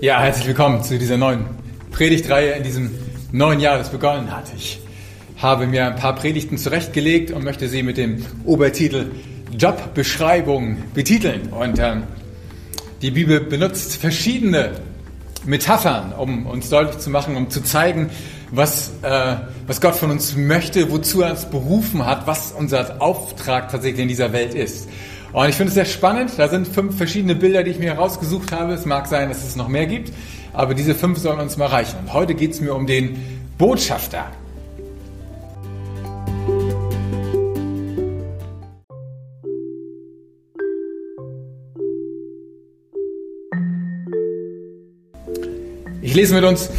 Ja, herzlich willkommen zu dieser neuen Predigtreihe in diesem neuen Jahr, das begonnen hat. Ich habe mir ein paar Predigten zurechtgelegt und möchte sie mit dem Obertitel Jobbeschreibung betiteln. Und ähm, die Bibel benutzt verschiedene Metaphern, um uns deutlich zu machen, um zu zeigen, was, äh, was Gott von uns möchte, wozu er uns berufen hat, was unser Auftrag tatsächlich in dieser Welt ist. Und ich finde es sehr spannend. Da sind fünf verschiedene Bilder, die ich mir herausgesucht habe. Es mag sein, dass es noch mehr gibt, aber diese fünf sollen uns mal reichen. Und heute geht es mir um den Botschafter. Ich lese mit uns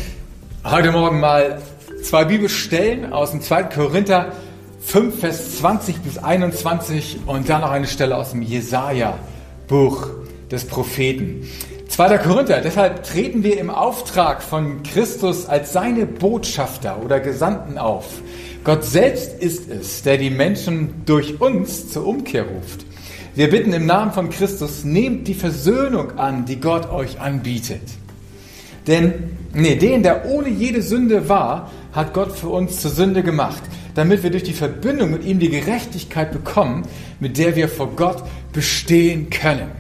heute Morgen mal zwei Bibelstellen aus dem 2. Korinther 5, Vers 20 bis 21 und dann noch eine Stelle aus dem Jesaja-Buch des Propheten. 2. Korinther, deshalb treten wir im Auftrag von Christus als seine Botschafter oder Gesandten auf. Gott selbst ist es, der die Menschen durch uns zur Umkehr ruft. Wir bitten im Namen von Christus, nehmt die Versöhnung an, die Gott euch anbietet. Denn, nee, den, der ohne jede Sünde war, hat Gott für uns zur Sünde gemacht, damit wir durch die Verbindung mit ihm die Gerechtigkeit bekommen, mit der wir vor Gott bestehen können.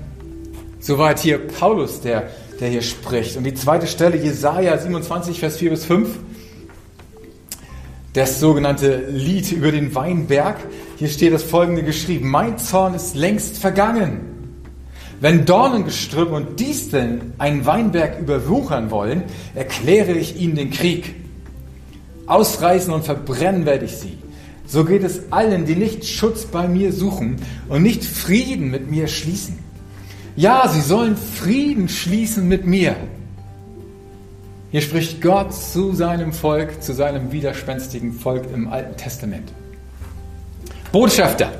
Soweit hier Paulus, der, der hier spricht. Und die zweite Stelle, Jesaja 27, Vers 4 bis 5, das sogenannte Lied über den Weinberg. Hier steht das folgende geschrieben. Mein Zorn ist längst vergangen. Wenn Dornengestrüpp und Disteln einen Weinberg überwuchern wollen, erkläre ich ihnen den Krieg. Ausreißen und verbrennen werde ich sie. So geht es allen, die nicht Schutz bei mir suchen und nicht Frieden mit mir schließen. Ja, sie sollen Frieden schließen mit mir. Hier spricht Gott zu seinem Volk, zu seinem widerspenstigen Volk im Alten Testament. Botschafter.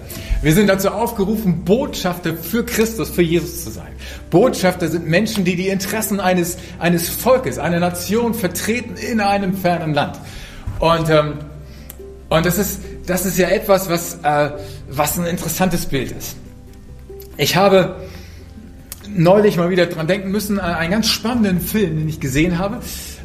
Wir sind dazu aufgerufen, Botschafter für Christus, für Jesus zu sein. Botschafter sind Menschen, die die Interessen eines, eines Volkes, einer Nation vertreten in einem fernen Land. Und, ähm, und das, ist, das ist ja etwas, was, äh, was ein interessantes Bild ist. Ich habe neulich mal wieder dran denken müssen an einen ganz spannenden Film, den ich gesehen habe.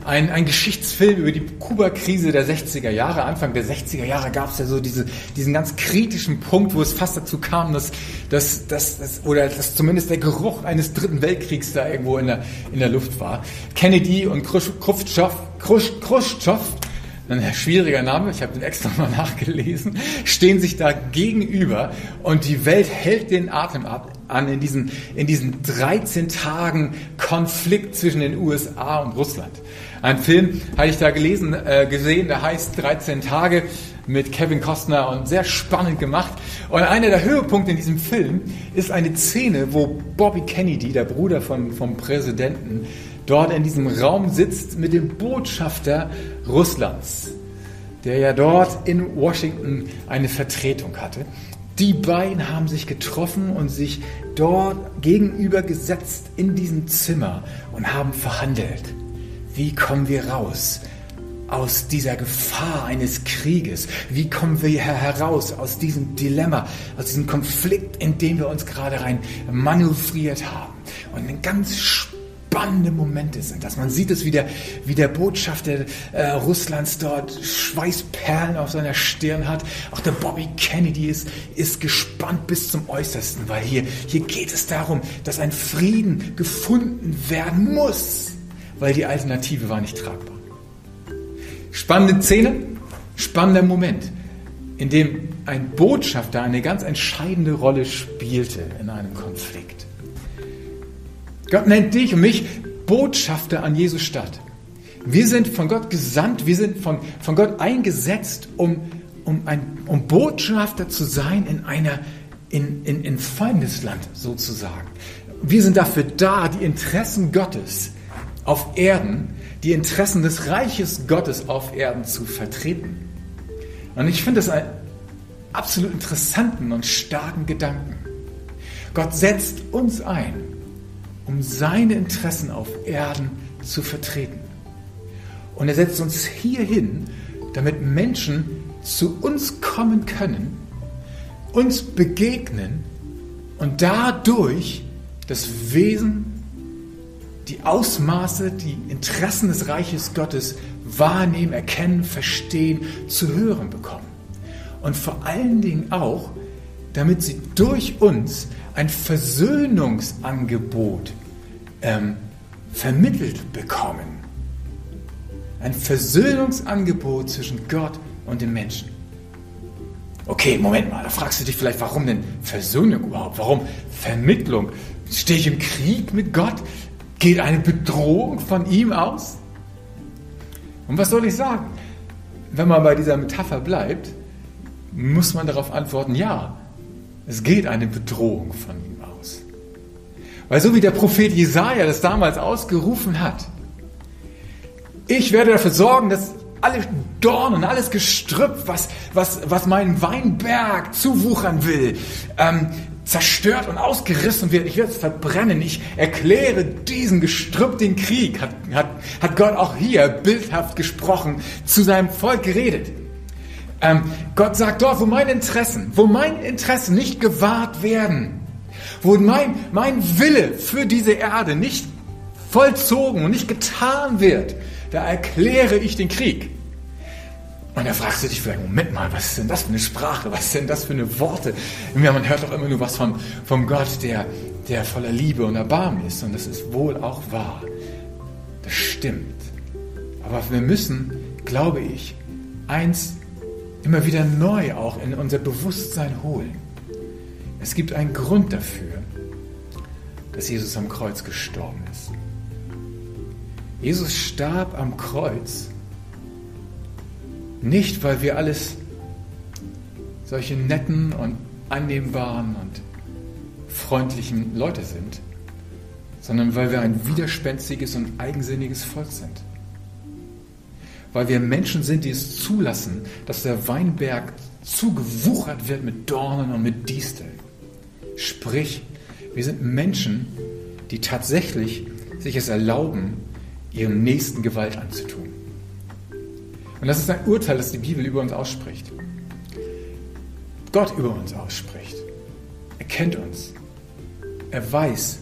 Ein, ein Geschichtsfilm über die Kuba-Krise der 60er Jahre. Anfang der 60er Jahre gab es ja so diese, diesen ganz kritischen Punkt, wo es fast dazu kam, dass, dass, dass, dass, oder dass zumindest der Geruch eines dritten Weltkriegs da irgendwo in der, in der Luft war. Kennedy und Khrushchev, Khrushchev ein schwieriger Name, ich habe den extra mal nachgelesen, stehen sich da gegenüber und die Welt hält den Atem ab an in diesen, in diesen 13 Tagen Konflikt zwischen den USA und Russland. Ein Film hatte ich da gelesen, äh, gesehen, der heißt 13 Tage mit Kevin Costner und sehr spannend gemacht. Und einer der Höhepunkte in diesem Film ist eine Szene, wo Bobby Kennedy, der Bruder von, vom Präsidenten, dort in diesem Raum sitzt mit dem Botschafter Russlands, der ja dort in Washington eine Vertretung hatte. Die beiden haben sich getroffen und sich dort gegenüber gesetzt in diesem Zimmer und haben verhandelt. Wie kommen wir raus aus dieser Gefahr eines Krieges? Wie kommen wir heraus aus diesem Dilemma, aus diesem Konflikt, in dem wir uns gerade rein manövriert haben? Und ein ganz spannende Momente sind das. Man sieht es, wie der, wie der Botschafter äh, Russlands dort Schweißperlen auf seiner Stirn hat. Auch der Bobby Kennedy ist, ist gespannt bis zum Äußersten, weil hier, hier geht es darum, dass ein Frieden gefunden werden muss, weil die Alternative war nicht tragbar. Spannende Szene, spannender Moment, in dem ein Botschafter eine ganz entscheidende Rolle spielte in einem Konflikt. Gott nennt dich und mich Botschafter an Jesus Stadt. Wir sind von Gott gesandt, wir sind von, von Gott eingesetzt, um, um, ein, um Botschafter zu sein in einer in, in, in Feindesland sozusagen. Wir sind dafür da, die Interessen Gottes auf Erden, die Interessen des Reiches Gottes auf Erden zu vertreten. Und ich finde das einen absolut interessanten und starken Gedanken. Gott setzt uns ein, um seine Interessen auf Erden zu vertreten. Und er setzt uns hier hin, damit Menschen zu uns kommen können, uns begegnen und dadurch das Wesen die Ausmaße, die Interessen des Reiches Gottes wahrnehmen, erkennen, verstehen, zu hören bekommen. Und vor allen Dingen auch, damit sie durch uns ein Versöhnungsangebot ähm, vermittelt bekommen. Ein Versöhnungsangebot zwischen Gott und dem Menschen. Okay, Moment mal, da fragst du dich vielleicht, warum denn Versöhnung überhaupt? Warum Vermittlung? Stehe ich im Krieg mit Gott? Geht eine Bedrohung von ihm aus? Und was soll ich sagen? Wenn man bei dieser Metapher bleibt, muss man darauf antworten, ja, es geht eine Bedrohung von ihm aus. Weil so wie der Prophet Jesaja das damals ausgerufen hat, ich werde dafür sorgen, dass alle Dornen, alles Gestrüpp, was, was, was meinen Weinberg zuwuchern will, ähm, zerstört und ausgerissen wird. Ich werde es verbrennen. Ich erkläre diesen Gestrüpp den Krieg. Hat, hat, hat Gott auch hier bildhaft gesprochen, zu seinem Volk geredet. Ähm, Gott sagt dort, wo meine Interessen, wo meine Interessen nicht gewahrt werden, wo mein, mein Wille für diese Erde nicht vollzogen und nicht getan wird, da erkläre ich den Krieg. Und da fragst du dich vielleicht, Moment mal, was ist denn das für eine Sprache? Was sind das für eine Worte? Ja, man hört doch immer nur was vom, vom Gott, der, der voller Liebe und Erbarmen ist. Und das ist wohl auch wahr. Das stimmt. Aber wir müssen, glaube ich, eins immer wieder neu auch in unser Bewusstsein holen. Es gibt einen Grund dafür, dass Jesus am Kreuz gestorben ist. Jesus starb am Kreuz nicht, weil wir alles solche netten und annehmbaren und freundlichen Leute sind, sondern weil wir ein widerspenstiges und eigensinniges Volk sind weil wir Menschen sind, die es zulassen, dass der Weinberg zugewuchert wird mit Dornen und mit Disteln. Sprich, wir sind Menschen, die tatsächlich sich es erlauben, ihrem Nächsten Gewalt anzutun. Und das ist ein Urteil, das die Bibel über uns ausspricht. Gott über uns ausspricht. Er kennt uns. Er weiß,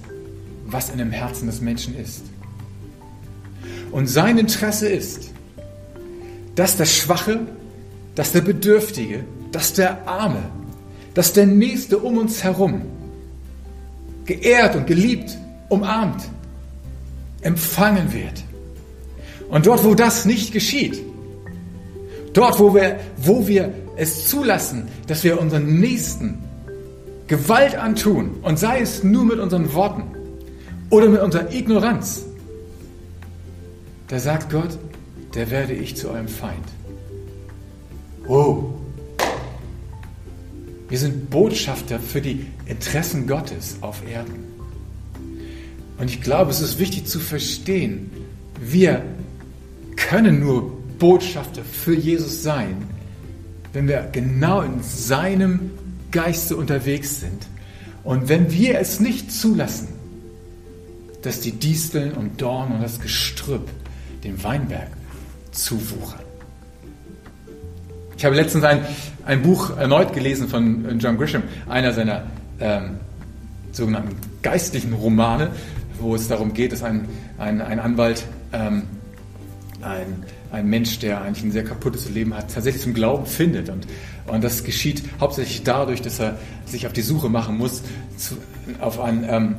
was in dem Herzen des Menschen ist. Und sein Interesse ist, dass der Schwache, dass der Bedürftige, dass der Arme, dass der Nächste um uns herum geehrt und geliebt, umarmt, empfangen wird. Und dort, wo das nicht geschieht, dort, wo wir, wo wir es zulassen, dass wir unseren Nächsten Gewalt antun, und sei es nur mit unseren Worten oder mit unserer Ignoranz, da sagt Gott, der werde ich zu eurem Feind. Oh. Wir sind Botschafter für die Interessen Gottes auf Erden. Und ich glaube, es ist wichtig zu verstehen, wir können nur Botschafter für Jesus sein, wenn wir genau in seinem Geiste unterwegs sind. Und wenn wir es nicht zulassen, dass die Disteln und Dornen und das Gestrüpp den Weinberg zuwuchern. Ich habe letztens ein, ein Buch erneut gelesen von John Grisham, einer seiner ähm, sogenannten geistlichen Romane, wo es darum geht, dass ein, ein, ein Anwalt, ähm, ein, ein Mensch, der eigentlich ein sehr kaputtes Leben hat, tatsächlich zum Glauben findet. Und, und das geschieht hauptsächlich dadurch, dass er sich auf die Suche machen muss zu, auf ein, ähm,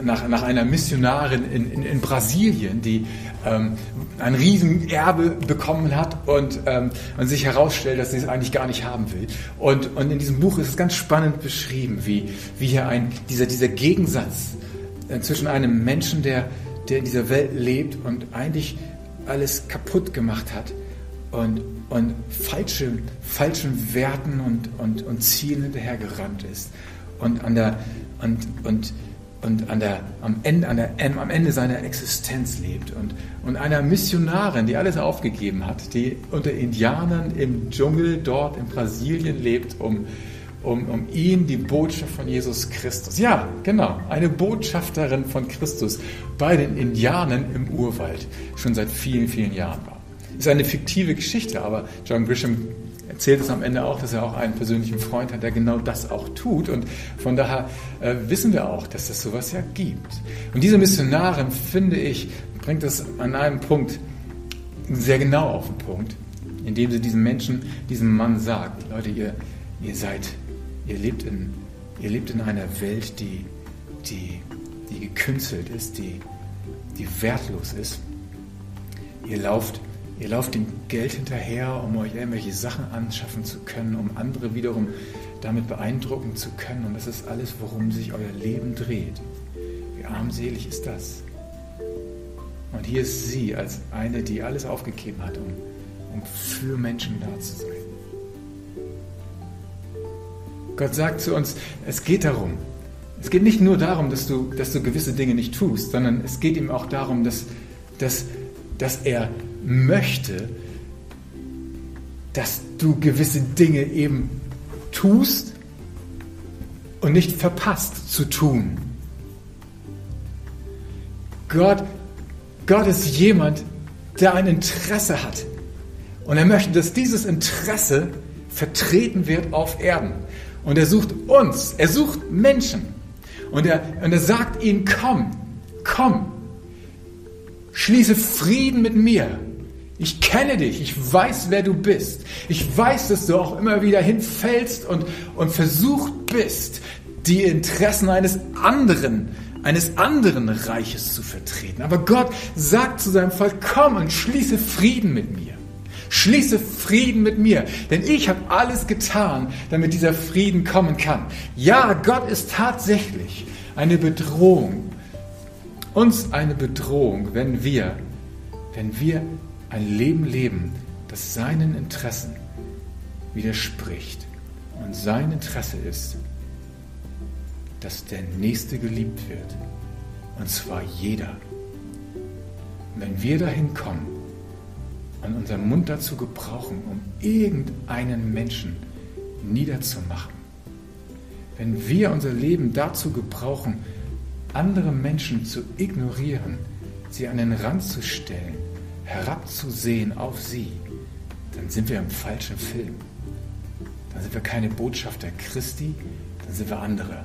nach, nach einer Missionarin in, in, in Brasilien, die ähm, ein Riesenerbe bekommen hat und, ähm, und sich herausstellt, dass sie es eigentlich gar nicht haben will. Und, und in diesem Buch ist es ganz spannend beschrieben, wie, wie hier ein, dieser, dieser Gegensatz äh, zwischen einem Menschen, der, der in dieser Welt lebt und eigentlich alles kaputt gemacht hat und, und falsche, falschen Werten und, und, und Zielen hinterhergerannt ist und an der und, und und an der, am, Ende, an der, am Ende seiner Existenz lebt und, und einer Missionarin, die alles aufgegeben hat, die unter Indianern im Dschungel dort in Brasilien lebt, um, um, um ihn die Botschaft von Jesus Christus, ja, genau, eine Botschafterin von Christus bei den Indianern im Urwald schon seit vielen, vielen Jahren war. Ist eine fiktive Geschichte, aber John Grisham erzählt es am Ende auch, dass er auch einen persönlichen Freund hat, der genau das auch tut. Und von daher äh, wissen wir auch, dass es sowas ja gibt. Und diese Missionarin, finde ich, bringt es an einem Punkt sehr genau auf den Punkt, indem sie diesem Menschen, diesem Mann sagt, Leute, ihr, ihr seid, ihr lebt in, ihr lebt in einer Welt, die, die, die gekünstelt ist, die, die wertlos ist. Ihr lauft, ihr lauft dem Geld hinterher, um euch irgendwelche Sachen anschaffen zu können, um andere wiederum damit beeindrucken zu können. Und das ist alles, worum sich euer Leben dreht. Wie armselig ist das? Und hier ist sie als eine, die alles aufgegeben hat, um, um für Menschen da zu sein. Gott sagt zu uns, es geht darum, es geht nicht nur darum, dass du, dass du gewisse Dinge nicht tust, sondern es geht ihm auch darum, dass, dass, dass er möchte, dass du gewisse Dinge eben tust und nicht verpasst zu tun. Gott, Gott ist jemand, der ein Interesse hat. Und er möchte, dass dieses Interesse vertreten wird auf Erden. Und er sucht uns, er sucht Menschen. Und er, und er sagt ihnen, komm, komm, schließe Frieden mit mir. Ich kenne dich, ich weiß, wer du bist. Ich weiß, dass du auch immer wieder hinfällst und, und versucht bist, die Interessen eines anderen, eines anderen Reiches zu vertreten. Aber Gott sagt zu seinem Volk, komm und schließe Frieden mit mir. Schließe Frieden mit mir, denn ich habe alles getan, damit dieser Frieden kommen kann. Ja, Gott ist tatsächlich eine Bedrohung. Uns eine Bedrohung, wenn wir, wenn wir ein Leben leben, das seinen Interessen widerspricht. Und sein Interesse ist, dass der Nächste geliebt wird. Und zwar jeder. Wenn wir dahin kommen, und unseren Mund dazu gebrauchen, um irgendeinen Menschen niederzumachen. Wenn wir unser Leben dazu gebrauchen, andere Menschen zu ignorieren, sie an den Rand zu stellen, herabzusehen auf sie, dann sind wir im falschen Film. Dann sind wir keine Botschafter Christi, dann sind wir andere.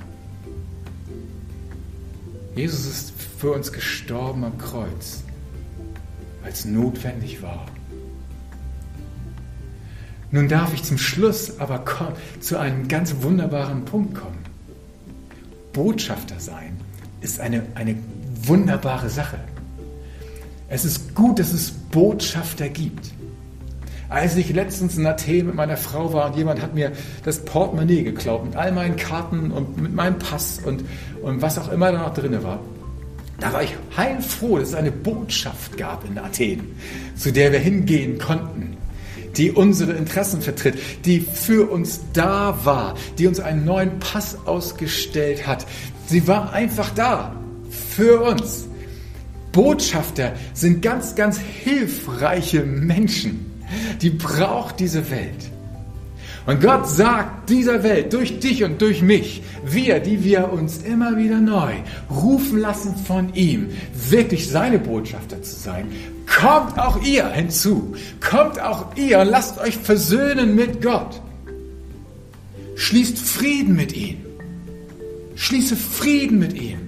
Jesus ist für uns gestorben am Kreuz, weil es notwendig war. Nun darf ich zum Schluss aber zu einem ganz wunderbaren Punkt kommen. Botschafter sein ist eine, eine wunderbare Sache. Es ist gut, dass es Botschafter gibt. Als ich letztens in Athen mit meiner Frau war und jemand hat mir das Portemonnaie geklaut mit all meinen Karten und mit meinem Pass und, und was auch immer da noch drin war, da war ich heilfroh, dass es eine Botschaft gab in Athen, zu der wir hingehen konnten die unsere Interessen vertritt, die für uns da war, die uns einen neuen Pass ausgestellt hat. Sie war einfach da für uns. Botschafter sind ganz, ganz hilfreiche Menschen. Die braucht diese Welt. Und Gott sagt dieser Welt durch dich und durch mich, wir, die wir uns immer wieder neu rufen lassen von ihm, wirklich seine Botschafter zu sein, kommt auch ihr hinzu. Kommt auch ihr und lasst euch versöhnen mit Gott. Schließt Frieden mit ihm. Schließe Frieden mit ihm.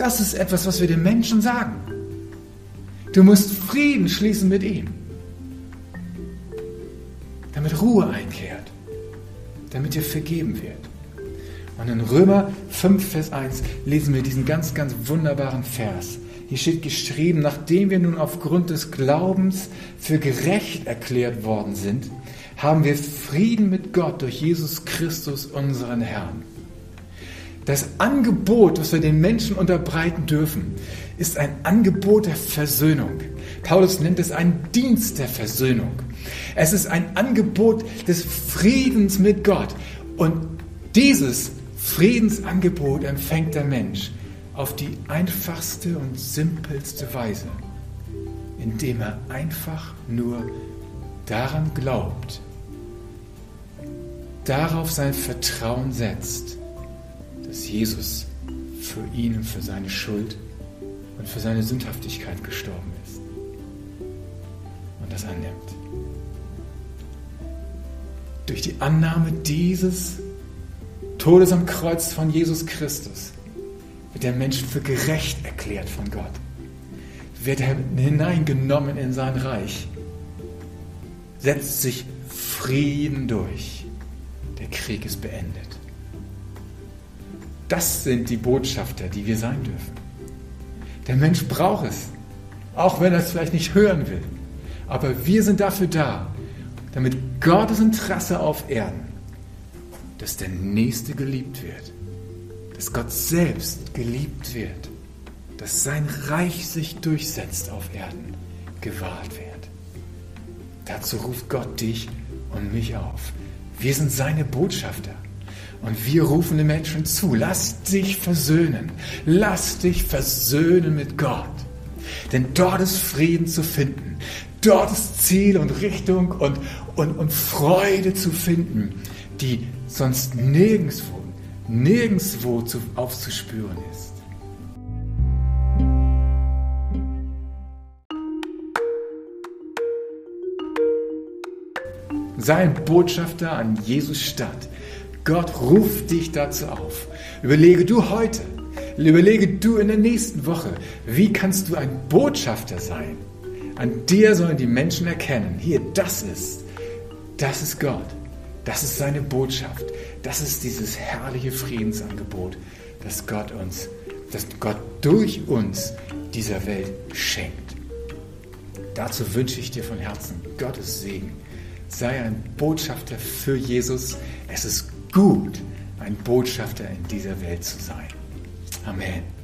Das ist etwas, was wir den Menschen sagen. Du musst Frieden schließen mit ihm. Damit Ruhe einkehrt. Damit dir vergeben wird. Und in Römer 5, Vers 1 lesen wir diesen ganz, ganz wunderbaren Vers. Hier steht geschrieben, nachdem wir nun aufgrund des Glaubens für gerecht erklärt worden sind, haben wir Frieden mit Gott durch Jesus Christus, unseren Herrn. Das Angebot, was wir den Menschen unterbreiten dürfen, ist ein Angebot der Versöhnung. Paulus nennt es einen Dienst der Versöhnung. Es ist ein Angebot des Friedens mit Gott. Und dieses Friedensangebot empfängt der Mensch auf die einfachste und simpelste Weise, indem er einfach nur daran glaubt, darauf sein Vertrauen setzt, dass Jesus für ihn und für seine Schuld und für seine Sündhaftigkeit gestorben ist und das annimmt. durch die Annahme dieses Todes am Kreuz von Jesus Christus wird der Mensch für gerecht erklärt von Gott. Wird er hineingenommen in sein Reich. Setzt sich Frieden durch. Der Krieg ist beendet. Das sind die Botschafter, die wir sein dürfen. Der Mensch braucht es, auch wenn er es vielleicht nicht hören will. Aber wir sind dafür da, damit Gottes Interesse auf Erden, dass der Nächste geliebt wird, dass Gott selbst geliebt wird, dass sein Reich sich durchsetzt auf Erden, gewahrt wird. Dazu ruft Gott dich und mich auf. Wir sind seine Botschafter. Und wir rufen den Menschen zu, lass dich versöhnen. Lass dich versöhnen mit Gott. Denn dort ist Frieden zu finden. Dort ist Ziel und Richtung und, und, und Freude zu finden, die sonst nirgendwo, nirgendwo zu, aufzuspüren ist. Sei ein Botschafter an Jesus Stadt. Gott ruft dich dazu auf. Überlege du heute, überlege du in der nächsten Woche, wie kannst du ein Botschafter sein? An dir sollen die Menschen erkennen, hier, das ist, das ist Gott. Das ist seine Botschaft. Das ist dieses herrliche Friedensangebot, das Gott uns, das Gott durch uns dieser Welt schenkt. Dazu wünsche ich dir von Herzen Gottes Segen. Sei ein Botschafter für Jesus. Es ist gut, ein Botschafter in dieser Welt zu sein. Amen.